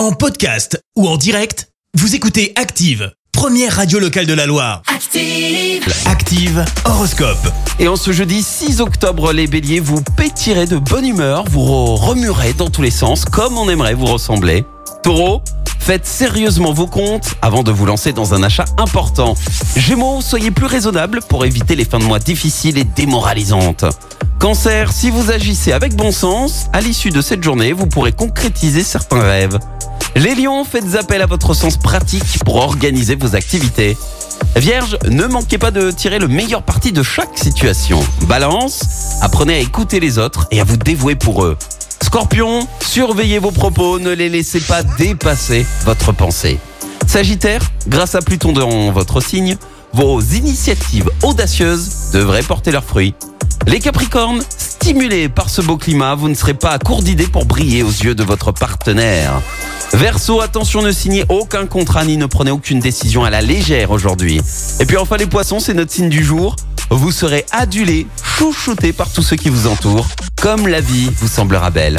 En podcast ou en direct, vous écoutez Active, première radio locale de la Loire. Active. Active Horoscope. Et en ce jeudi 6 octobre, les béliers, vous pétirez de bonne humeur, vous re- remuerez dans tous les sens, comme on aimerait vous ressembler. Taureau, faites sérieusement vos comptes avant de vous lancer dans un achat important. Gémeaux, soyez plus raisonnable pour éviter les fins de mois difficiles et démoralisantes. Cancer, si vous agissez avec bon sens, à l'issue de cette journée, vous pourrez concrétiser certains rêves. Les lions, faites appel à votre sens pratique pour organiser vos activités. Vierge, ne manquez pas de tirer le meilleur parti de chaque situation. Balance, apprenez à écouter les autres et à vous dévouer pour eux. Scorpion, surveillez vos propos, ne les laissez pas dépasser votre pensée. Sagittaire, grâce à Pluton dans votre signe, vos initiatives audacieuses devraient porter leurs fruits. Les Capricornes, stimulés par ce beau climat, vous ne serez pas à court d'idées pour briller aux yeux de votre partenaire. Verseau, attention, ne signez aucun contrat ni ne prenez aucune décision à la légère aujourd'hui. Et puis enfin les poissons, c'est notre signe du jour. Vous serez adulé, chouchouté par tous ceux qui vous entourent, comme la vie vous semblera belle.